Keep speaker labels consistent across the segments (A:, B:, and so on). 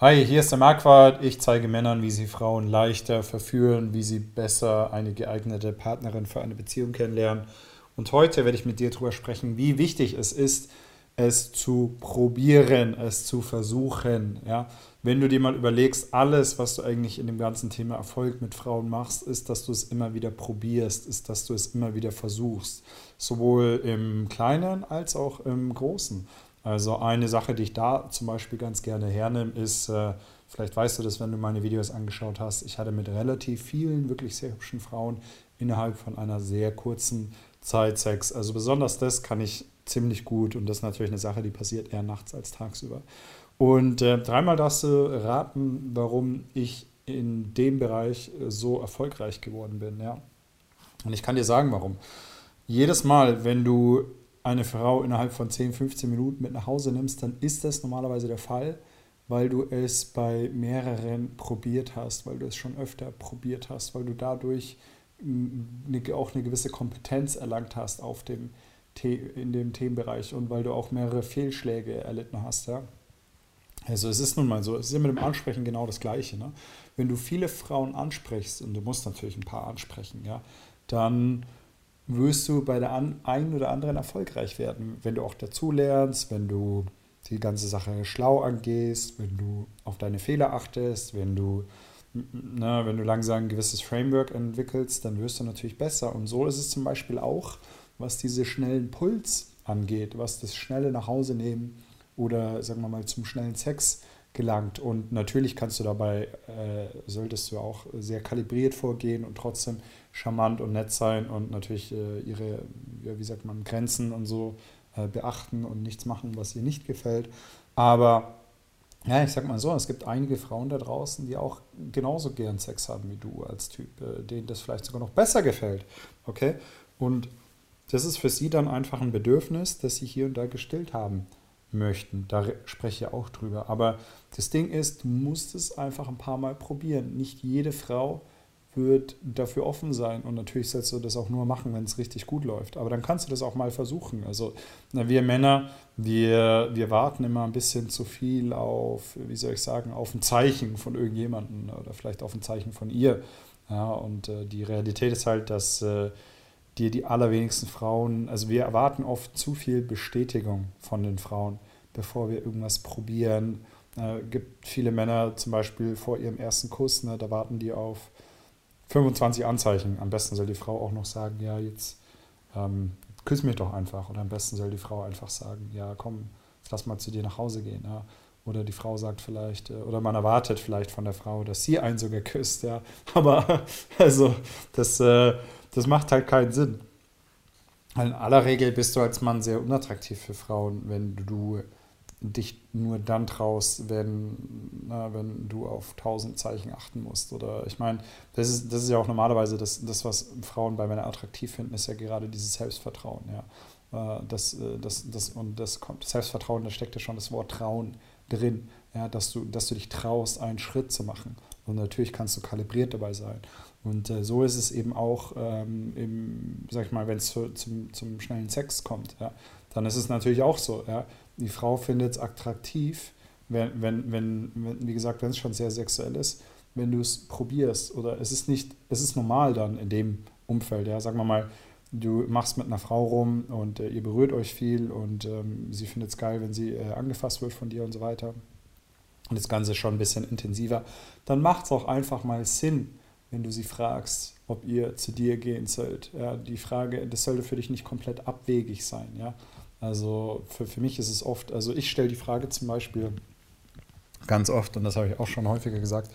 A: Hi, hier ist der Marquardt. Ich zeige Männern, wie sie Frauen leichter verführen, wie sie besser eine geeignete Partnerin für eine Beziehung kennenlernen. Und heute werde ich mit dir darüber sprechen, wie wichtig es ist, es zu probieren, es zu versuchen. Ja? Wenn du dir mal überlegst, alles, was du eigentlich in dem ganzen Thema Erfolg mit Frauen machst, ist, dass du es immer wieder probierst, ist, dass du es immer wieder versuchst. Sowohl im Kleinen als auch im Großen. Also eine Sache, die ich da zum Beispiel ganz gerne hernehme, ist, äh, vielleicht weißt du das, wenn du meine Videos angeschaut hast, ich hatte mit relativ vielen wirklich sehr hübschen Frauen innerhalb von einer sehr kurzen Zeit Sex. Also besonders das kann ich ziemlich gut und das ist natürlich eine Sache, die passiert eher nachts als tagsüber. Und äh, dreimal darfst du raten, warum ich in dem Bereich äh, so erfolgreich geworden bin. Ja. Und ich kann dir sagen, warum. Jedes Mal, wenn du eine Frau innerhalb von 10, 15 Minuten mit nach Hause nimmst, dann ist das normalerweise der Fall, weil du es bei mehreren probiert hast, weil du es schon öfter probiert hast, weil du dadurch auch eine gewisse Kompetenz erlangt hast auf dem, in dem Themenbereich und weil du auch mehrere Fehlschläge erlitten hast. Ja? Also es ist nun mal so, es ist ja mit dem Ansprechen genau das Gleiche. Ne? Wenn du viele Frauen ansprichst, und du musst natürlich ein paar ansprechen, ja, dann wirst du bei der einen oder anderen erfolgreich werden, wenn du auch dazulernst, wenn du die ganze Sache schlau angehst, wenn du auf deine Fehler achtest, wenn du, na, wenn du langsam ein gewisses Framework entwickelst, dann wirst du natürlich besser. Und so ist es zum Beispiel auch, was diese schnellen Puls angeht, was das schnelle nach Hause nehmen oder sagen wir mal zum schnellen Sex gelangt. Und natürlich kannst du dabei, äh, solltest du auch sehr kalibriert vorgehen und trotzdem charmant und nett sein und natürlich äh, ihre, ja, wie sagt man, Grenzen und so äh, beachten und nichts machen, was ihr nicht gefällt. Aber ja, ich sag mal so, es gibt einige Frauen da draußen, die auch genauso gern Sex haben wie du als Typ, äh, denen das vielleicht sogar noch besser gefällt. Okay? Und das ist für sie dann einfach ein Bedürfnis, das sie hier und da gestillt haben möchten. Da spreche ich auch drüber. Aber das Ding ist, du musst es einfach ein paar Mal probieren. Nicht jede Frau wird dafür offen sein. Und natürlich sollst du das auch nur machen, wenn es richtig gut läuft. Aber dann kannst du das auch mal versuchen. Also wir Männer, wir, wir warten immer ein bisschen zu viel auf, wie soll ich sagen, auf ein Zeichen von irgendjemandem oder vielleicht auf ein Zeichen von ihr. Ja, und äh, die Realität ist halt, dass äh, dir die allerwenigsten Frauen, also wir erwarten oft zu viel Bestätigung von den Frauen, bevor wir irgendwas probieren. Äh, gibt viele Männer zum Beispiel vor ihrem ersten Kuss, ne, da warten die auf 25 Anzeichen. Am besten soll die Frau auch noch sagen, ja, jetzt ähm, küss mich doch einfach. Oder am besten soll die Frau einfach sagen, ja, komm, lass mal zu dir nach Hause gehen. Ja. Oder die Frau sagt vielleicht, äh, oder man erwartet vielleicht von der Frau, dass sie einen sogar küsst, ja. Aber also, das, äh, das macht halt keinen Sinn. In aller Regel bist du als Mann sehr unattraktiv für Frauen, wenn du dich nur dann traust, wenn, na, wenn du auf tausend Zeichen achten musst. Oder ich meine, das ist, das ist ja auch normalerweise das, das, was Frauen bei Männern attraktiv finden, ist ja gerade dieses Selbstvertrauen. Ja. Äh, das, äh, das, das, und das kommt, Selbstvertrauen, da steckt ja schon das Wort Trauen drin, ja, dass, du, dass du dich traust, einen Schritt zu machen. Und natürlich kannst du kalibriert dabei sein. Und äh, so ist es eben auch, ähm, im, sag ich mal, wenn es zum, zum schnellen Sex kommt. Ja, dann ist es natürlich auch so. Ja, die Frau findet es attraktiv, wenn, wenn, wenn, wenn, wie gesagt, wenn es schon sehr sexuell ist, wenn du es probierst. Oder es ist nicht, es ist normal dann in dem Umfeld. Ja, sagen wir mal, du machst mit einer Frau rum und äh, ihr berührt euch viel und ähm, sie findet es geil, wenn sie äh, angefasst wird von dir und so weiter. Und das Ganze schon ein bisschen intensiver. Dann macht es auch einfach mal Sinn, wenn du sie fragst, ob ihr zu dir gehen sollt. Ja, die Frage, das sollte für dich nicht komplett abwegig sein. Ja? Also für, für mich ist es oft, also ich stelle die Frage zum Beispiel ganz oft, und das habe ich auch schon häufiger gesagt,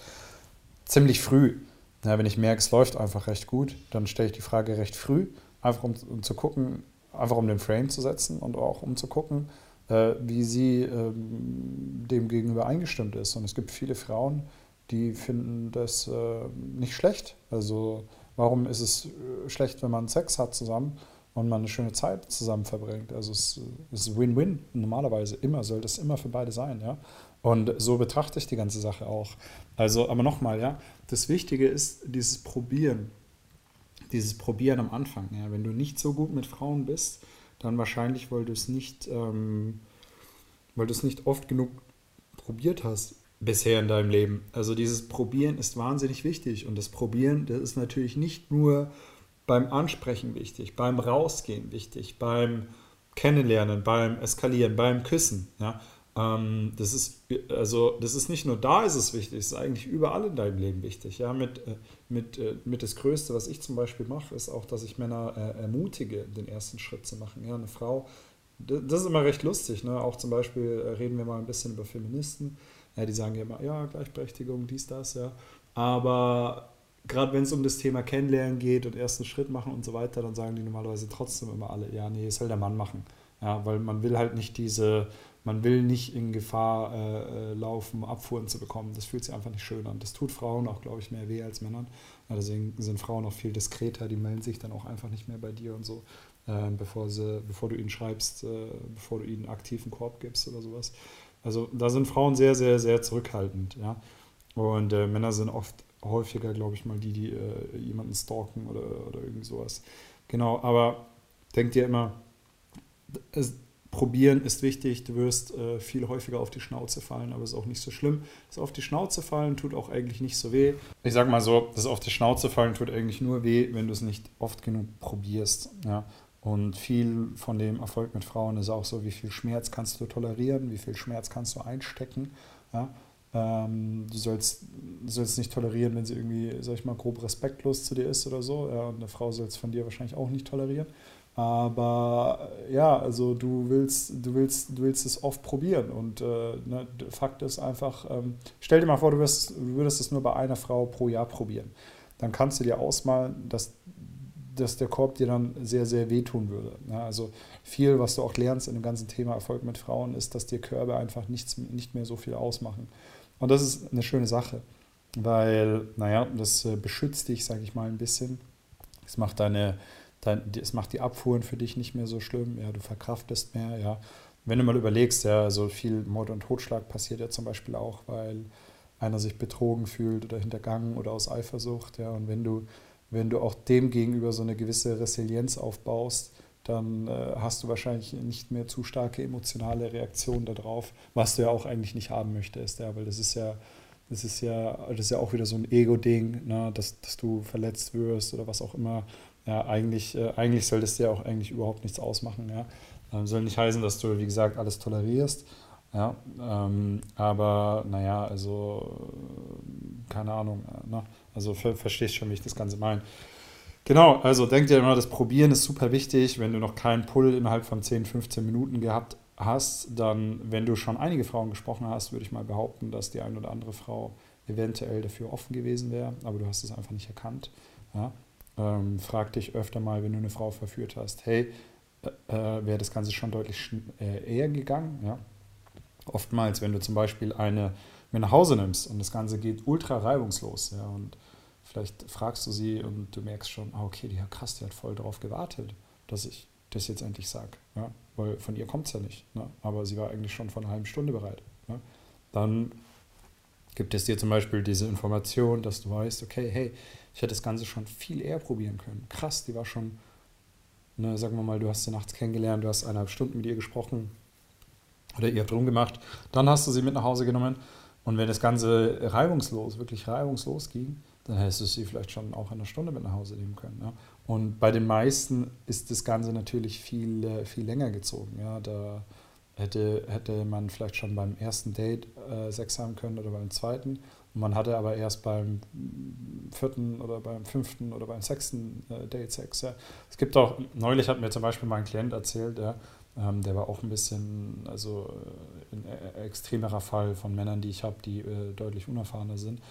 A: ziemlich früh. Ja, wenn ich merke, es läuft einfach recht gut, dann stelle ich die Frage recht früh, einfach um, um, zu gucken, einfach um den Frame zu setzen und auch um zu gucken, wie sie ähm, dem gegenüber eingestimmt ist. Und es gibt viele Frauen, die finden das äh, nicht schlecht. Also warum ist es äh, schlecht, wenn man Sex hat zusammen? und man eine schöne Zeit zusammen verbringt. Also es ist Win-Win normalerweise immer, sollte es immer für beide sein, ja. Und so betrachte ich die ganze Sache auch. Also, aber nochmal, ja, das Wichtige ist dieses Probieren, dieses Probieren am Anfang. Ja. Wenn du nicht so gut mit Frauen bist, dann wahrscheinlich, weil du es nicht, ähm, weil du es nicht oft genug probiert hast. bisher in deinem Leben. Also dieses Probieren ist wahnsinnig wichtig und das Probieren, das ist natürlich nicht nur beim Ansprechen wichtig, beim Rausgehen wichtig, beim Kennenlernen, beim Eskalieren, beim Küssen. Ja? Ähm, das ist also das ist nicht nur da ist es wichtig, es ist eigentlich überall in deinem Leben wichtig. Ja, mit, äh, mit, äh, mit das Größte, was ich zum Beispiel mache, ist auch, dass ich Männer äh, ermutige, den ersten Schritt zu machen. Ja, eine Frau, das ist immer recht lustig. Ne? Auch zum Beispiel reden wir mal ein bisschen über Feministen. Ja, die sagen ja immer, ja, Gleichberechtigung, dies, das, ja. Aber gerade wenn es um das Thema Kennenlernen geht und ersten Schritt machen und so weiter, dann sagen die normalerweise trotzdem immer alle, ja, nee, es soll der Mann machen. Ja, weil man will halt nicht diese man will nicht in Gefahr äh, äh, laufen, Abfuhren zu bekommen. Das fühlt sich einfach nicht schön an. Das tut Frauen auch, glaube ich, mehr weh als Männern. Ja, deswegen sind Frauen auch viel diskreter, die melden sich dann auch einfach nicht mehr bei dir und so, äh, bevor, sie, bevor du ihnen schreibst, äh, bevor du ihnen aktiven Korb gibst oder sowas. Also da sind Frauen sehr, sehr, sehr zurückhaltend. Ja? Und äh, Männer sind oft häufiger, glaube ich mal, die, die äh, jemanden stalken oder, oder irgendwie sowas. Genau, aber denk dir immer, es, Probieren ist wichtig, du wirst äh, viel häufiger auf die Schnauze fallen, aber ist auch nicht so schlimm. Das auf die Schnauze fallen tut auch eigentlich nicht so weh. Ich sage mal so, das auf die Schnauze fallen tut eigentlich nur weh, wenn du es nicht oft genug probierst. Ja? Und viel von dem Erfolg mit Frauen ist auch so, wie viel Schmerz kannst du tolerieren, wie viel Schmerz kannst du einstecken. Ja? Ähm, du, sollst, du sollst nicht tolerieren, wenn sie irgendwie, sag ich mal, grob respektlos zu dir ist oder so. Ja? Und eine Frau soll es von dir wahrscheinlich auch nicht tolerieren. Aber ja, also du willst, du willst, du willst es oft probieren. Und äh, ne, Fakt ist einfach, ähm, stell dir mal vor, du, wirst, du würdest es nur bei einer Frau pro Jahr probieren. Dann kannst du dir ausmalen, dass, dass der Korb dir dann sehr, sehr wehtun würde. Ja, also viel, was du auch lernst in dem ganzen Thema Erfolg mit Frauen, ist, dass dir Körbe einfach nichts, nicht mehr so viel ausmachen. Und das ist eine schöne Sache, weil, naja, das äh, beschützt dich, sage ich mal, ein bisschen. Es macht deine dein, es macht die Abfuhren für dich nicht mehr so schlimm, ja, du verkraftest mehr, ja. Wenn du mal überlegst, ja, so viel Mord und Totschlag passiert ja zum Beispiel auch, weil einer sich betrogen fühlt oder hintergangen oder aus Eifersucht, ja, und wenn du, wenn du auch dem gegenüber so eine gewisse Resilienz aufbaust, dann äh, hast du wahrscheinlich nicht mehr zu starke emotionale Reaktionen darauf, was du ja auch eigentlich nicht haben möchtest, ja, weil das ist ja, das ist ja, das ist ja auch wieder so ein Ego-Ding, ne, dass, dass du verletzt wirst oder was auch immer, ja, eigentlich, äh, eigentlich soll das dir auch eigentlich überhaupt nichts ausmachen. Ja. Ähm, soll nicht heißen, dass du, wie gesagt, alles tolerierst. Ja, ähm, aber naja, also keine Ahnung. Ne? Also ver verstehst schon, wie ich das Ganze meine. Genau, also denk dir immer, das Probieren ist super wichtig. Wenn du noch keinen Pull innerhalb von 10, 15 Minuten gehabt hast, dann, wenn du schon einige Frauen gesprochen hast, würde ich mal behaupten, dass die eine oder andere Frau eventuell dafür offen gewesen wäre, aber du hast es einfach nicht erkannt. Ja? Ähm, frag dich öfter mal, wenn du eine Frau verführt hast, hey, äh, äh wäre das Ganze schon deutlich äh, eher gegangen? Ja? Oftmals, wenn du zum Beispiel eine mit nach Hause nimmst und das Ganze geht ultra reibungslos, ja, und vielleicht fragst du sie und du merkst schon, ah, okay, die Herr krass, die hat voll darauf gewartet, dass ich das jetzt endlich sage, ja, weil von ihr kommt es ja nicht, ne? aber sie war eigentlich schon vor einer halben Stunde bereit. Ne? Dann gibt es dir zum Beispiel diese Information, dass du weißt, okay, hey, ich hätte das Ganze schon viel eher probieren können. Krass, die war schon, ne, sagen wir mal, du hast sie nachts kennengelernt, du hast eineinhalb Stunden mit ihr gesprochen oder ihr habt rumgemacht. Dann hast du sie mit nach Hause genommen. Und wenn das Ganze reibungslos, wirklich reibungslos ging, dann hättest du sie vielleicht schon auch in einer Stunde mit nach Hause nehmen können. Ja? Und bei den meisten ist das Ganze natürlich viel, äh, viel länger gezogen. Ja? Da hätte, hätte man vielleicht schon beim ersten Date äh, Sex haben können oder beim zweiten man hatte aber erst beim vierten oder beim fünften oder beim sechsten äh, Date Sex. Ja. Es gibt auch, neulich hat mir zum Beispiel mein Klient erzählt, ja, ähm, der war auch ein bisschen, also äh, ein äh, extremerer Fall von Männern, die ich habe, die äh, deutlich unerfahrener sind.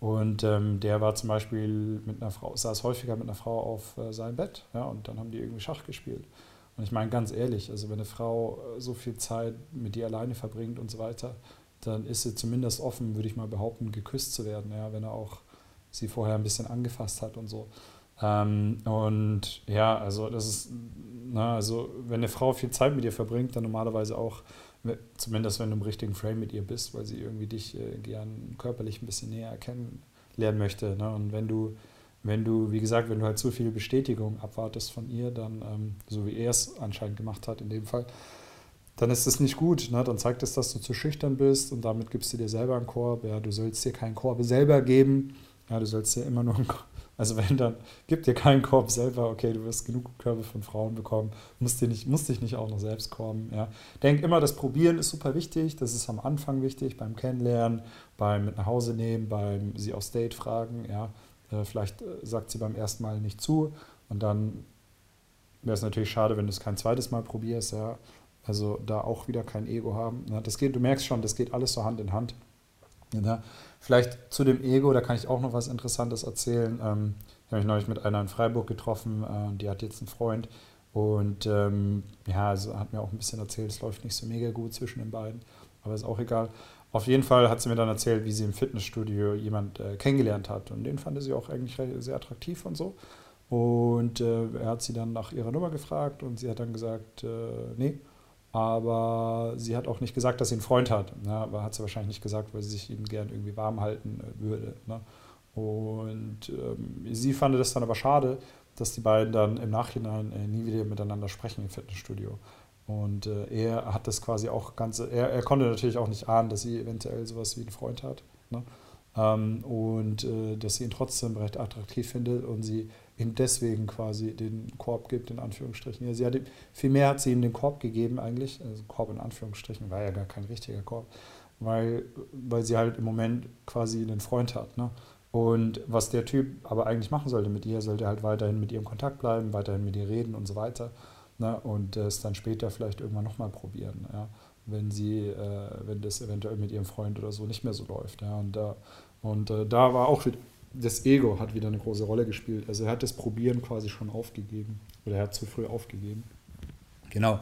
A: Und ähm, der war zum Beispiel mit einer Frau, saß häufiger mit einer Frau auf äh, seinem Bett, ja, und dann haben die irgendwie Schach gespielt. Und ich meine ganz ehrlich, also wenn eine Frau äh, so viel Zeit mit dir alleine verbringt und so weiter, dann ist sie zumindest offen, würde ich mal behaupten, geküsst zu werden, ja, wenn er auch sie vorher ein bisschen angefasst hat und so. Ähm, und ja, also das ist, na, also wenn eine Frau viel Zeit mit dir verbringt, dann normalerweise auch, zumindest wenn du im richtigen Frame mit ihr bist, weil sie irgendwie dich äh, gern körperlich ein bisschen näher kennenlernen möchte. Ne? Und wenn du, wenn du, wie gesagt, wenn du halt zu viel Bestätigung abwartest von ihr, dann, ähm, so wie er es anscheinend gemacht hat in dem Fall, dann ist es nicht gut. Ne? Dann zeigt es, dass du zu schüchtern bist und damit gibst du dir selber einen Korb. Ja, du sollst dir keinen Korb selber geben. Ja, du sollst dir immer nur einen Korb. Also wenn dann, gib dir keinen Korb selber, okay, du wirst genug Körbe von Frauen bekommen, musst, dir nicht, musst dich nicht auch noch selbst korben. Ja. Denk immer, das Probieren ist super wichtig, das ist am Anfang wichtig, beim Kennenlernen, beim mit nach Hause nehmen, beim sie aufs Date fragen. Ja. Äh, vielleicht äh, sagt sie beim ersten Mal nicht zu und dann wäre es natürlich schade, wenn du es kein zweites Mal probierst. Ja. Also da auch wieder kein Ego haben. Das geht, du merkst schon, das geht alles so Hand in Hand. Ja, vielleicht zu dem Ego, da kann ich auch noch was Interessantes erzählen. Ähm, ich habe mich neulich mit einer in Freiburg getroffen, äh, die hat jetzt einen Freund und ähm, ja, also hat mir auch ein bisschen erzählt, es läuft nicht so mega gut zwischen den beiden, aber ist auch egal. Auf jeden Fall hat sie mir dann erzählt, wie sie im Fitnessstudio jemand äh, kennengelernt hat und den fand sie auch eigentlich sehr attraktiv und so. Und äh, er hat sie dann nach ihrer Nummer gefragt und sie hat dann gesagt, nee, aber sie hat auch nicht gesagt, dass sie einen Freund hat. Ne? Aber hat sie wahrscheinlich nicht gesagt, weil sie sich ihm gern irgendwie warm halten äh, würde. Ne? Und ähm, sie fand das dann aber schade, dass die beiden dann im Nachhinein äh, nie wieder miteinander sprechen im Fitnessstudio. Und äh, er hat das quasi auch ganz, er, er konnte natürlich auch nicht ahnen, dass sie eventuell sowas wie einen Freund hat. Ne? Ähm, und äh, dass sie ihn trotzdem recht attraktiv findet und sie ihm deswegen quasi den Korb gibt, in Anführungsstrichen. Ja, sie hat, vielmehr hat sie ihm den Korb gegeben eigentlich, also Korb in Anführungsstrichen, war ja gar kein richtiger Korb, weil, weil sie halt im Moment quasi einen Freund hat. Ne? Und was der Typ aber eigentlich machen sollte mit ihr, sollte halt weiterhin mit ihr im Kontakt bleiben, weiterhin mit ihr reden und so weiter. Ne? Und es dann später vielleicht irgendwann nochmal probieren, ja? wenn sie, äh, wenn das eventuell mit ihrem Freund oder so nicht mehr so läuft. Ja? Und, da, und äh, da war auch das Ego hat wieder eine große Rolle gespielt. Also er hat das Probieren quasi schon aufgegeben. Oder er hat zu früh aufgegeben. Genau.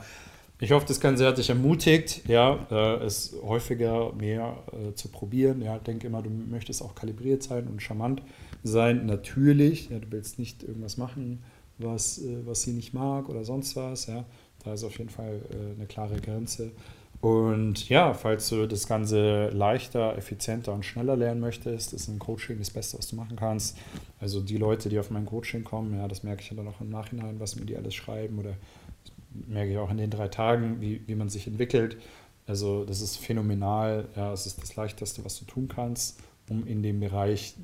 A: Ich hoffe, das Ganze hat dich ermutigt, ja, äh, es häufiger mehr äh, zu probieren. Ja, denke immer, du möchtest auch kalibriert sein und charmant sein. Natürlich, ja, du willst nicht irgendwas machen, was, äh, was sie nicht mag oder sonst was. Ja, da ist auf jeden Fall äh, eine klare Grenze. Und ja, falls du das Ganze leichter, effizienter und schneller lernen möchtest, ist ein Coaching das Beste, was du machen kannst. Also die Leute, die auf mein Coaching kommen, ja, das merke ich dann auch im Nachhinein, was mir die alles schreiben oder merke ich auch in den drei Tagen, wie, wie man sich entwickelt. Also das ist phänomenal. Ja, es ist das Leichteste, was du tun kannst, um in dem Bereich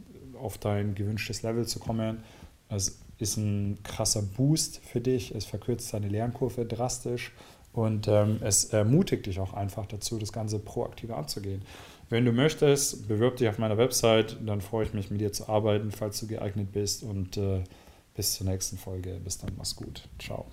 A: auf dein gewünschtes Level zu kommen. Es ist ein krasser Boost für dich. Es verkürzt deine Lernkurve drastisch. Und ähm, es ermutigt dich auch einfach dazu, das Ganze proaktiver anzugehen. Wenn du möchtest, bewirb dich auf meiner Website, dann freue ich mich, mit dir zu arbeiten, falls du geeignet bist. Und äh, bis zur nächsten Folge. Bis dann, mach's gut. Ciao.